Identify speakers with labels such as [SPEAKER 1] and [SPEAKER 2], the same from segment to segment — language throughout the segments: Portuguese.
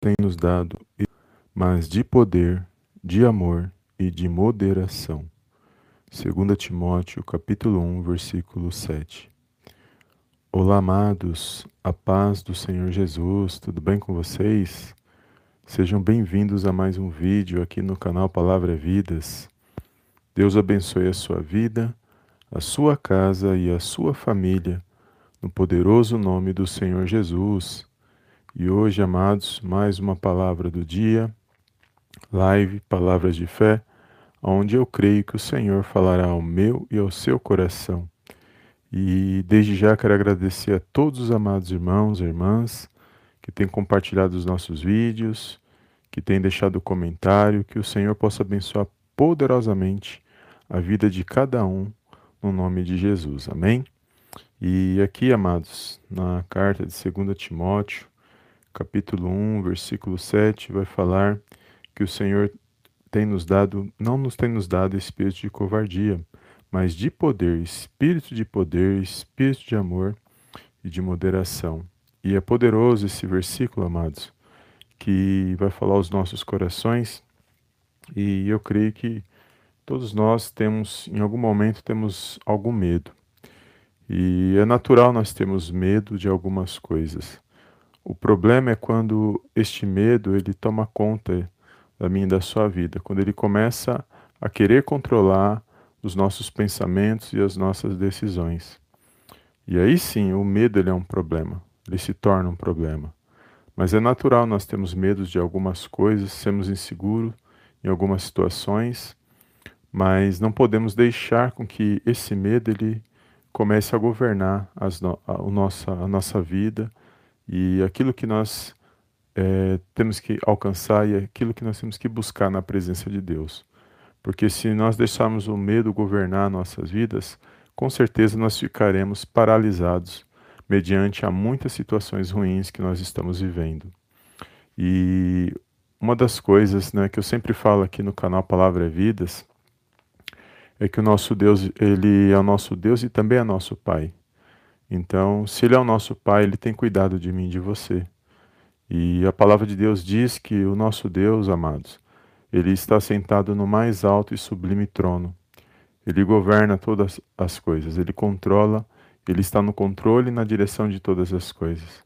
[SPEAKER 1] tem nos dado, mas de poder, de amor e de moderação. 2 Timóteo, capítulo 1, versículo 7. Olá, amados, a paz do Senhor Jesus, tudo bem com vocês? Sejam bem-vindos a mais um vídeo aqui no canal Palavra Vidas. Deus abençoe a sua vida, a sua casa e a sua família, no poderoso nome do Senhor Jesus. E hoje, amados, mais uma palavra do dia, live Palavras de Fé, onde eu creio que o Senhor falará ao meu e ao seu coração. E desde já quero agradecer a todos os amados irmãos e irmãs que têm compartilhado os nossos vídeos, que têm deixado comentário, que o Senhor possa abençoar poderosamente a vida de cada um no nome de Jesus. Amém? E aqui, amados, na carta de 2 Timóteo, capítulo 1, versículo 7, vai falar que o Senhor tem nos dado, não nos tem nos dado espírito de covardia, mas de poder, espírito de poder, espírito de amor e de moderação. E é poderoso esse versículo, amados, que vai falar aos nossos corações, e eu creio que todos nós temos, em algum momento, temos algum medo. E é natural nós termos medo de algumas coisas. O problema é quando este medo ele toma conta da minha e da sua vida, quando ele começa a querer controlar os nossos pensamentos e as nossas decisões. E aí sim, o medo ele é um problema, ele se torna um problema. Mas é natural nós termos medo de algumas coisas, sermos inseguros em algumas situações, mas não podemos deixar com que esse medo ele comece a governar no, a, nossa, a nossa vida e aquilo que nós é, temos que alcançar e aquilo que nós temos que buscar na presença de Deus. Porque se nós deixarmos o medo governar nossas vidas, com certeza nós ficaremos paralisados mediante a muitas situações ruins que nós estamos vivendo. E uma das coisas né, que eu sempre falo aqui no canal Palavra é Vidas é que o nosso Deus, ele é o nosso Deus e também é nosso Pai. Então, se Ele é o nosso Pai, Ele tem cuidado de mim e de você. E a palavra de Deus diz que o nosso Deus, amados, Ele está sentado no mais alto e sublime trono. Ele governa todas as coisas, Ele controla, Ele está no controle e na direção de todas as coisas.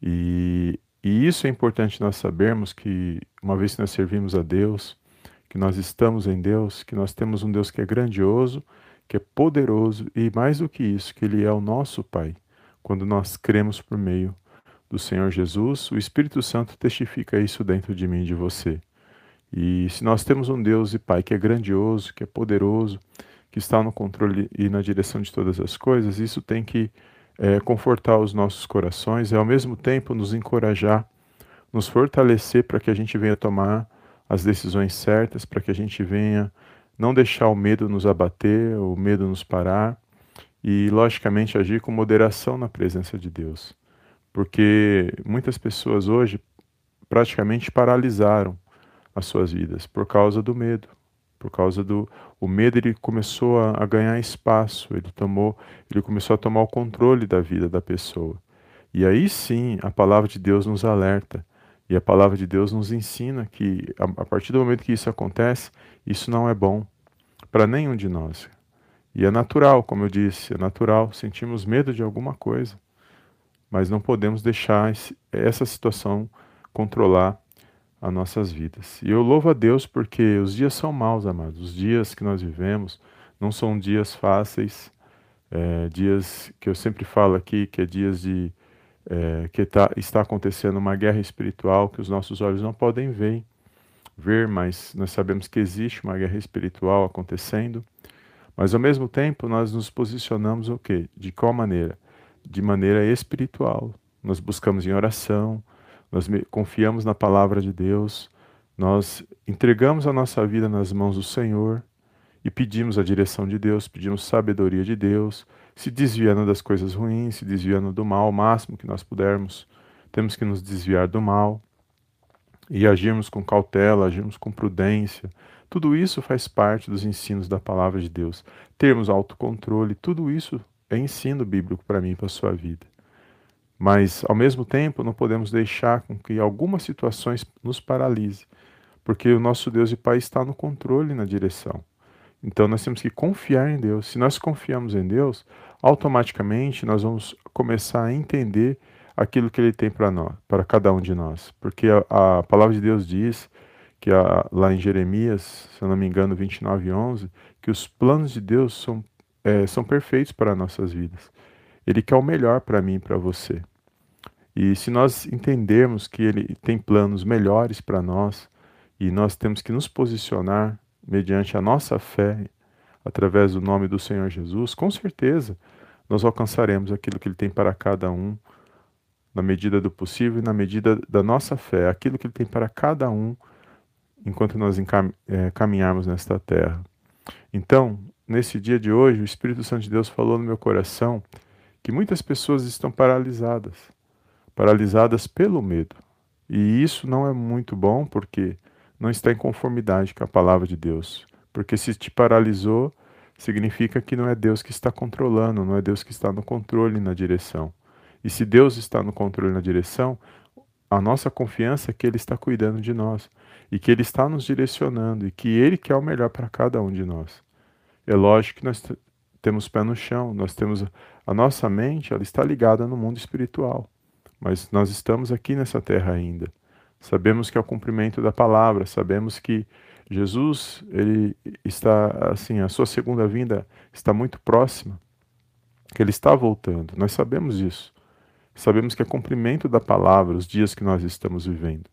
[SPEAKER 1] E, e isso é importante nós sabermos que, uma vez que nós servimos a Deus, que nós estamos em Deus, que nós temos um Deus que é grandioso que é poderoso e mais do que isso, que Ele é o nosso Pai. Quando nós cremos por meio do Senhor Jesus, o Espírito Santo testifica isso dentro de mim e de você. E se nós temos um Deus e Pai que é grandioso, que é poderoso, que está no controle e na direção de todas as coisas, isso tem que é, confortar os nossos corações e ao mesmo tempo nos encorajar, nos fortalecer para que a gente venha tomar as decisões certas, para que a gente venha não deixar o medo nos abater, o medo nos parar e, logicamente, agir com moderação na presença de Deus. Porque muitas pessoas hoje praticamente paralisaram as suas vidas por causa do medo. Por causa do o medo ele começou a, a ganhar espaço, ele tomou, ele começou a tomar o controle da vida da pessoa. E aí sim, a palavra de Deus nos alerta e a palavra de Deus nos ensina que, a, a partir do momento que isso acontece, isso não é bom para nenhum de nós. E é natural, como eu disse, é natural, sentimos medo de alguma coisa, mas não podemos deixar esse, essa situação controlar as nossas vidas. E eu louvo a Deus porque os dias são maus, amados. Os dias que nós vivemos não são dias fáceis, é, dias que eu sempre falo aqui, que é dias de é, que tá, está acontecendo uma guerra espiritual que os nossos olhos não podem ver, ver, mas nós sabemos que existe uma guerra espiritual acontecendo. Mas ao mesmo tempo nós nos posicionamos o quê? De qual maneira? De maneira espiritual. Nós buscamos em oração, nós confiamos na palavra de Deus, nós entregamos a nossa vida nas mãos do Senhor e pedimos a direção de Deus, pedimos sabedoria de Deus, se desviando das coisas ruins, se desviando do mal, o máximo que nós pudermos. Temos que nos desviar do mal e agirmos com cautela, agirmos com prudência. Tudo isso faz parte dos ensinos da palavra de Deus. Termos autocontrole, tudo isso é ensino bíblico para mim e para a sua vida. Mas, ao mesmo tempo, não podemos deixar com que algumas situações nos paralise, porque o nosso Deus e Pai está no controle e na direção. Então, nós temos que confiar em Deus. Se nós confiamos em Deus, automaticamente nós vamos começar a entender aquilo que Ele tem para nós, para cada um de nós. Porque a, a palavra de Deus diz que a, lá em Jeremias, se eu não me engano, 29 11, que os planos de Deus são, é, são perfeitos para nossas vidas. Ele quer o melhor para mim e para você. E se nós entendermos que Ele tem planos melhores para nós, e nós temos que nos posicionar mediante a nossa fé, através do nome do Senhor Jesus, com certeza nós alcançaremos aquilo que Ele tem para cada um, na medida do possível e na medida da nossa fé, aquilo que Ele tem para cada um, enquanto nós é, caminharmos nesta terra. Então, nesse dia de hoje, o Espírito Santo de Deus falou no meu coração que muitas pessoas estão paralisadas paralisadas pelo medo. E isso não é muito bom porque não está em conformidade com a palavra de Deus. Porque se te paralisou, significa que não é Deus que está controlando, não é Deus que está no controle na direção. E se Deus está no controle na direção, a nossa confiança é que Ele está cuidando de nós e que Ele está nos direcionando e que Ele quer o melhor para cada um de nós. É lógico que nós temos pé no chão, nós temos a nossa mente, ela está ligada no mundo espiritual, mas nós estamos aqui nessa terra ainda. Sabemos que é o cumprimento da palavra, sabemos que Jesus, ele está assim, a sua segunda vinda está muito próxima, que ele está voltando. Nós sabemos isso. Sabemos que é cumprimento da palavra os dias que nós estamos vivendo.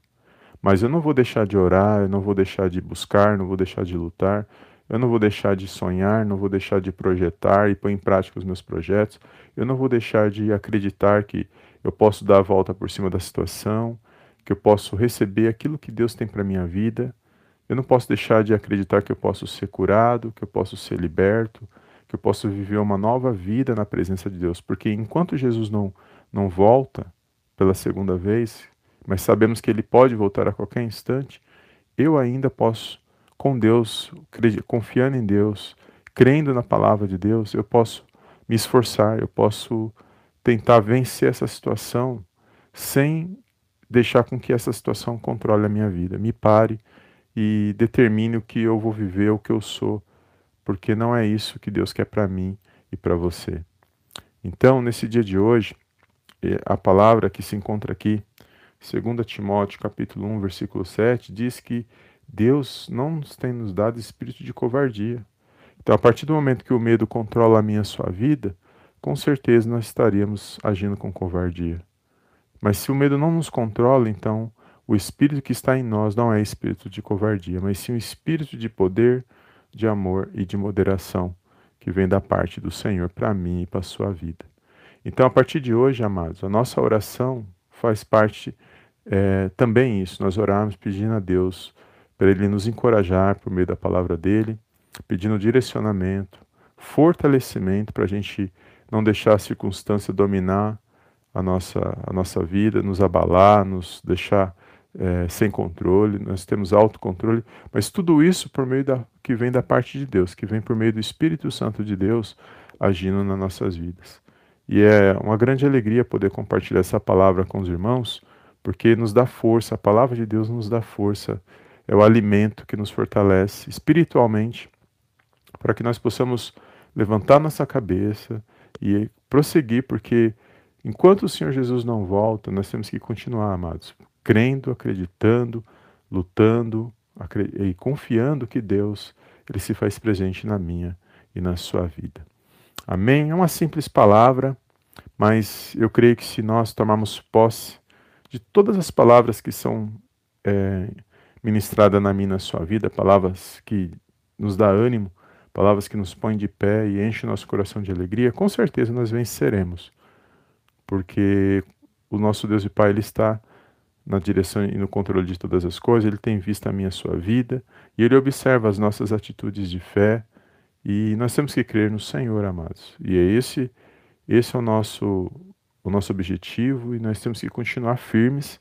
[SPEAKER 1] Mas eu não vou deixar de orar, eu não vou deixar de buscar, não vou deixar de lutar, eu não vou deixar de sonhar, não vou deixar de projetar e pôr em prática os meus projetos, eu não vou deixar de acreditar que eu posso dar a volta por cima da situação, que eu posso receber aquilo que Deus tem para minha vida. Eu não posso deixar de acreditar que eu posso ser curado, que eu posso ser liberto, que eu posso viver uma nova vida na presença de Deus, porque enquanto Jesus não não volta pela segunda vez, mas sabemos que ele pode voltar a qualquer instante, eu ainda posso com Deus, confiando em Deus, crendo na palavra de Deus, eu posso me esforçar, eu posso tentar vencer essa situação sem deixar com que essa situação controle a minha vida. Me pare e determine o que eu vou viver, o que eu sou, porque não é isso que Deus quer para mim e para você. Então, nesse dia de hoje, a palavra que se encontra aqui, 2 Timóteo capítulo 1, versículo 7, diz que Deus não nos tem nos dado espírito de covardia. Então, a partir do momento que o medo controla a minha a sua vida, com certeza nós estaríamos agindo com covardia. Mas se o medo não nos controla, então o espírito que está em nós não é espírito de covardia, mas sim um espírito de poder, de amor e de moderação que vem da parte do Senhor para mim e para a sua vida. Então, a partir de hoje, amados, a nossa oração faz parte é, também isso. Nós oramos pedindo a Deus para Ele nos encorajar por meio da palavra dele, pedindo direcionamento, fortalecimento para a gente não deixar a circunstância dominar a nossa, a nossa vida, nos abalar, nos deixar é, sem controle, nós temos autocontrole, mas tudo isso por meio da que vem da parte de Deus, que vem por meio do Espírito Santo de Deus agindo nas nossas vidas. E é uma grande alegria poder compartilhar essa palavra com os irmãos, porque nos dá força, a palavra de Deus nos dá força, é o alimento que nos fortalece espiritualmente, para que nós possamos levantar nossa cabeça, e prosseguir, porque enquanto o Senhor Jesus não volta, nós temos que continuar, amados, crendo, acreditando, lutando e confiando que Deus ele se faz presente na minha e na sua vida. Amém? É uma simples palavra, mas eu creio que se nós tomarmos posse de todas as palavras que são é, ministradas na minha na sua vida, palavras que nos dá ânimo, palavras que nos põem de pé e enchem nosso coração de alegria, com certeza nós venceremos. Porque o nosso Deus e Pai, Ele está na direção e no controle de todas as coisas, Ele tem visto a minha a sua vida e Ele observa as nossas atitudes de fé e nós temos que crer no Senhor, amados. E é esse, esse é o nosso, o nosso objetivo e nós temos que continuar firmes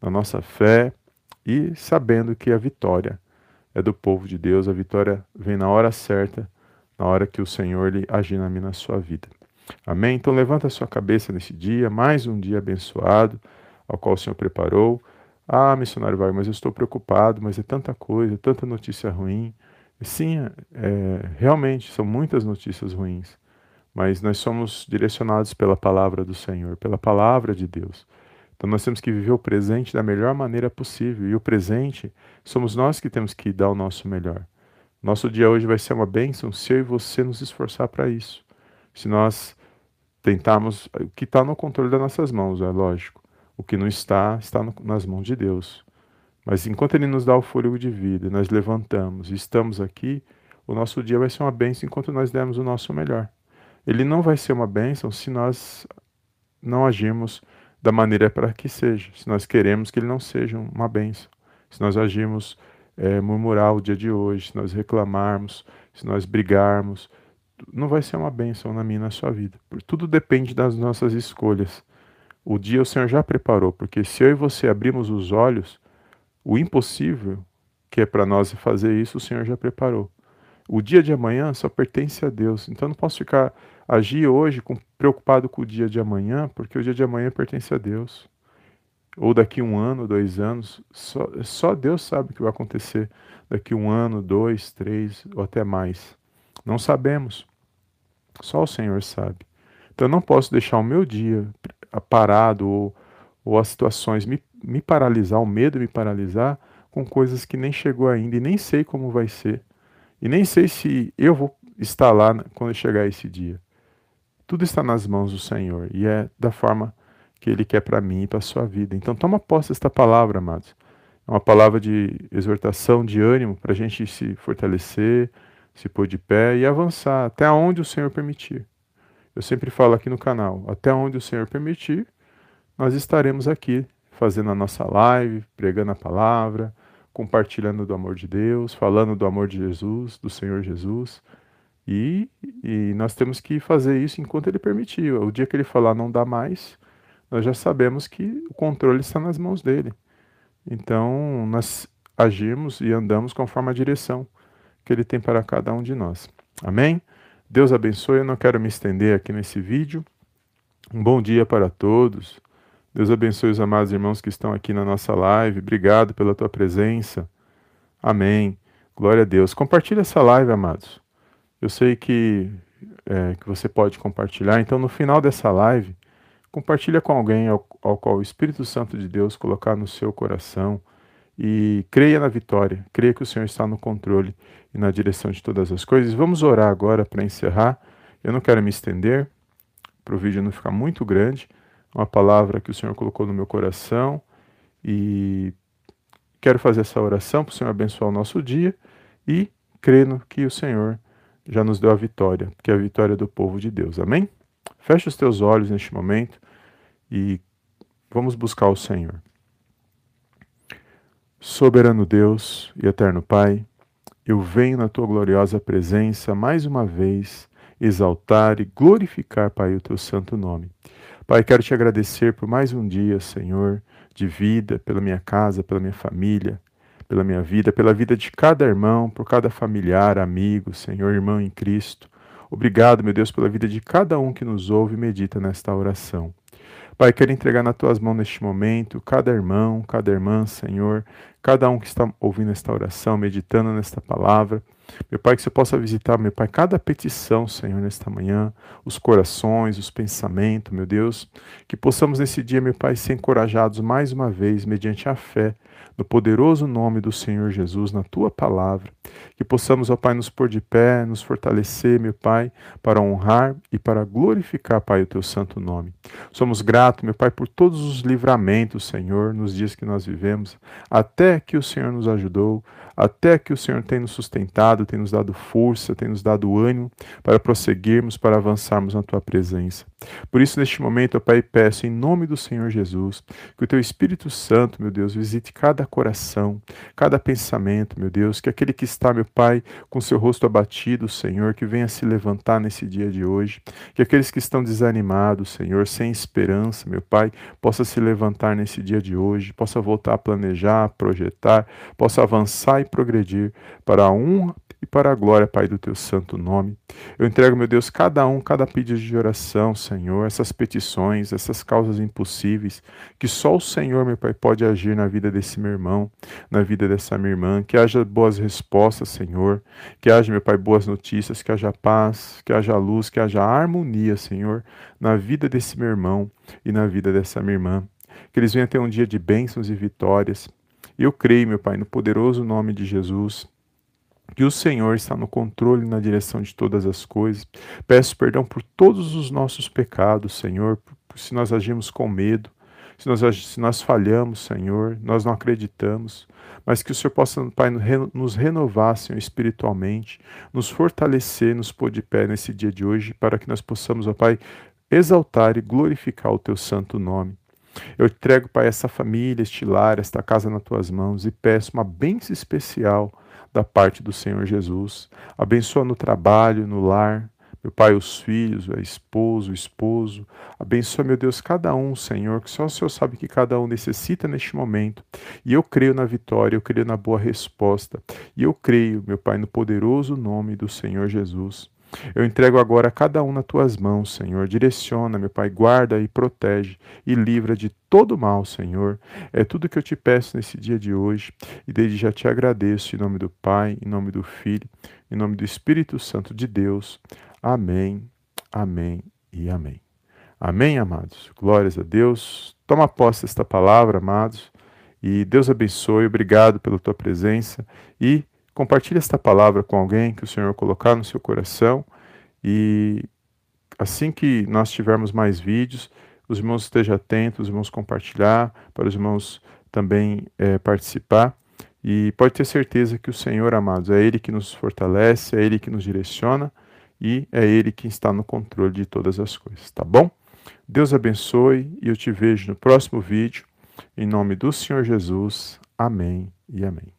[SPEAKER 1] na nossa fé e sabendo que a vitória é do povo de Deus, a vitória vem na hora certa, na hora que o Senhor lhe agir na sua vida. Amém? Então levanta a sua cabeça nesse dia, mais um dia abençoado, ao qual o Senhor preparou. Ah, missionário Wagner, mas eu estou preocupado, mas é tanta coisa, tanta notícia ruim. Sim, é, realmente são muitas notícias ruins, mas nós somos direcionados pela palavra do Senhor, pela palavra de Deus. Então nós temos que viver o presente da melhor maneira possível. E o presente somos nós que temos que dar o nosso melhor. Nosso dia hoje vai ser uma bênção se eu e você nos esforçar para isso. Se nós tentarmos, o que está no controle das nossas mãos, é lógico. O que não está, está no, nas mãos de Deus. Mas enquanto Ele nos dá o fôlego de vida, nós levantamos e estamos aqui, o nosso dia vai ser uma bênção enquanto nós demos o nosso melhor. Ele não vai ser uma bênção se nós não agirmos da maneira para que seja, se nós queremos que ele não seja uma bênção, se nós agirmos é, murmurar o dia de hoje, se nós reclamarmos, se nós brigarmos, não vai ser uma bênção na minha e na sua vida. Tudo depende das nossas escolhas. O dia o Senhor já preparou, porque se eu e você abrimos os olhos, o impossível que é para nós fazer isso, o Senhor já preparou. O dia de amanhã só pertence a Deus. Então não posso ficar agir hoje com, preocupado com o dia de amanhã, porque o dia de amanhã pertence a Deus. Ou daqui um ano, dois anos, só, só Deus sabe o que vai acontecer daqui um ano, dois, três ou até mais. Não sabemos. Só o Senhor sabe. Então eu não posso deixar o meu dia parado ou, ou as situações me, me paralisar, o medo me paralisar com coisas que nem chegou ainda e nem sei como vai ser. E nem sei se eu vou estar lá quando chegar esse dia. Tudo está nas mãos do Senhor e é da forma que Ele quer para mim e para a sua vida. Então toma posse desta palavra, amados. É uma palavra de exortação, de ânimo para a gente se fortalecer, se pôr de pé e avançar até onde o Senhor permitir. Eu sempre falo aqui no canal, até onde o Senhor permitir, nós estaremos aqui fazendo a nossa live, pregando a palavra, compartilhando do amor de Deus, falando do amor de Jesus, do Senhor Jesus. E, e nós temos que fazer isso enquanto ele permitir. O dia que ele falar não dá mais, nós já sabemos que o controle está nas mãos dele. Então, nós agimos e andamos conforme a direção que ele tem para cada um de nós. Amém? Deus abençoe. Eu não quero me estender aqui nesse vídeo. Um bom dia para todos. Deus abençoe os amados irmãos que estão aqui na nossa live. Obrigado pela tua presença. Amém. Glória a Deus. Compartilhe essa live, amados. Eu sei que, é, que você pode compartilhar, então no final dessa live, compartilha com alguém ao, ao qual o Espírito Santo de Deus colocar no seu coração e creia na vitória, creia que o Senhor está no controle e na direção de todas as coisas. Vamos orar agora para encerrar. Eu não quero me estender, para o vídeo não ficar muito grande. Uma palavra que o Senhor colocou no meu coração e quero fazer essa oração para o Senhor abençoar o nosso dia e crendo que o Senhor já nos deu a vitória, que é a vitória do povo de Deus. Amém? Feche os teus olhos neste momento e vamos buscar o Senhor. Soberano Deus e eterno Pai, eu venho na tua gloriosa presença mais uma vez exaltar e glorificar, Pai, o teu santo nome. Pai, quero te agradecer por mais um dia, Senhor, de vida, pela minha casa, pela minha família, pela minha vida, pela vida de cada irmão, por cada familiar, amigo, Senhor, irmão em Cristo. Obrigado, meu Deus, pela vida de cada um que nos ouve e medita nesta oração. Pai, quero entregar nas tuas mãos neste momento cada irmão, cada irmã, Senhor, cada um que está ouvindo esta oração, meditando nesta palavra. Meu Pai, que você possa visitar, meu Pai, cada petição, Senhor, nesta manhã, os corações, os pensamentos, meu Deus, que possamos nesse dia, meu Pai, ser encorajados mais uma vez, mediante a fé, no poderoso nome do Senhor Jesus, na tua palavra. Que possamos, ó Pai, nos pôr de pé, nos fortalecer, meu Pai, para honrar e para glorificar, Pai, o teu santo nome. Somos gratos, meu Pai, por todos os livramentos, Senhor, nos dias que nós vivemos, até que o Senhor nos ajudou, até que o Senhor tem nos sustentado, tem nos dado força, tem nos dado ânimo para prosseguirmos, para avançarmos na tua presença. Por isso, neste momento, ó Pai, peço em nome do Senhor Jesus, que o teu Espírito Santo, meu Deus, visite cada coração, cada pensamento, meu Deus, que aquele que está, meu Pai, com seu rosto abatido, Senhor, que venha se levantar nesse dia de hoje, que aqueles que estão desanimados, Senhor, sem esperança, meu Pai, possa se levantar nesse dia de hoje, possa voltar a planejar, a projetar, possa avançar e progredir para a honra e para a glória, Pai, do teu santo nome. Eu entrego, meu Deus, cada um, cada pedido de oração, Senhor, essas petições, essas causas impossíveis, que só o Senhor, meu Pai, pode agir na vida desse meu irmão, na vida dessa minha irmã, que haja boas respostas, Senhor, que haja, meu Pai, boas notícias, que haja paz, que haja luz, que haja harmonia, Senhor, na vida desse meu irmão e na vida dessa minha irmã. Que eles venham ter um dia de bênçãos e vitórias. Eu creio, meu Pai, no poderoso nome de Jesus que o Senhor está no controle e na direção de todas as coisas. Peço perdão por todos os nossos pecados, Senhor, se nós agimos com medo, se nós, se nós falhamos, Senhor, nós não acreditamos, mas que o Senhor possa, Pai, nos renovar, Senhor, espiritualmente, nos fortalecer, nos pôr de pé nesse dia de hoje, para que nós possamos, ó Pai, exaltar e glorificar o Teu santo nome. Eu entrego, Pai, essa família, este lar, esta casa nas Tuas mãos e peço uma bênção especial da parte do Senhor Jesus. Abençoa no trabalho, no lar, meu Pai, os filhos, a esposo, o esposo. Abençoa, meu Deus, cada um, Senhor, que só o Senhor sabe que cada um necessita neste momento. E eu creio na vitória, eu creio na boa resposta. E eu creio, meu Pai, no poderoso nome do Senhor Jesus. Eu entrego agora cada um nas tuas mãos, Senhor. Direciona, meu Pai, guarda e protege e livra de todo mal, Senhor. É tudo que eu te peço nesse dia de hoje e desde já te agradeço em nome do Pai, em nome do Filho, em nome do Espírito Santo de Deus. Amém, amém e amém. Amém, amados. Glórias a Deus. Toma posse desta palavra, amados. E Deus abençoe. Obrigado pela tua presença e Compartilhe esta palavra com alguém que o Senhor colocar no seu coração e assim que nós tivermos mais vídeos, os irmãos estejam atentos, os irmãos compartilhar, para os irmãos também é, participar. E pode ter certeza que o Senhor, amados, é Ele que nos fortalece, é Ele que nos direciona e é Ele que está no controle de todas as coisas, tá bom? Deus abençoe e eu te vejo no próximo vídeo. Em nome do Senhor Jesus. Amém e amém.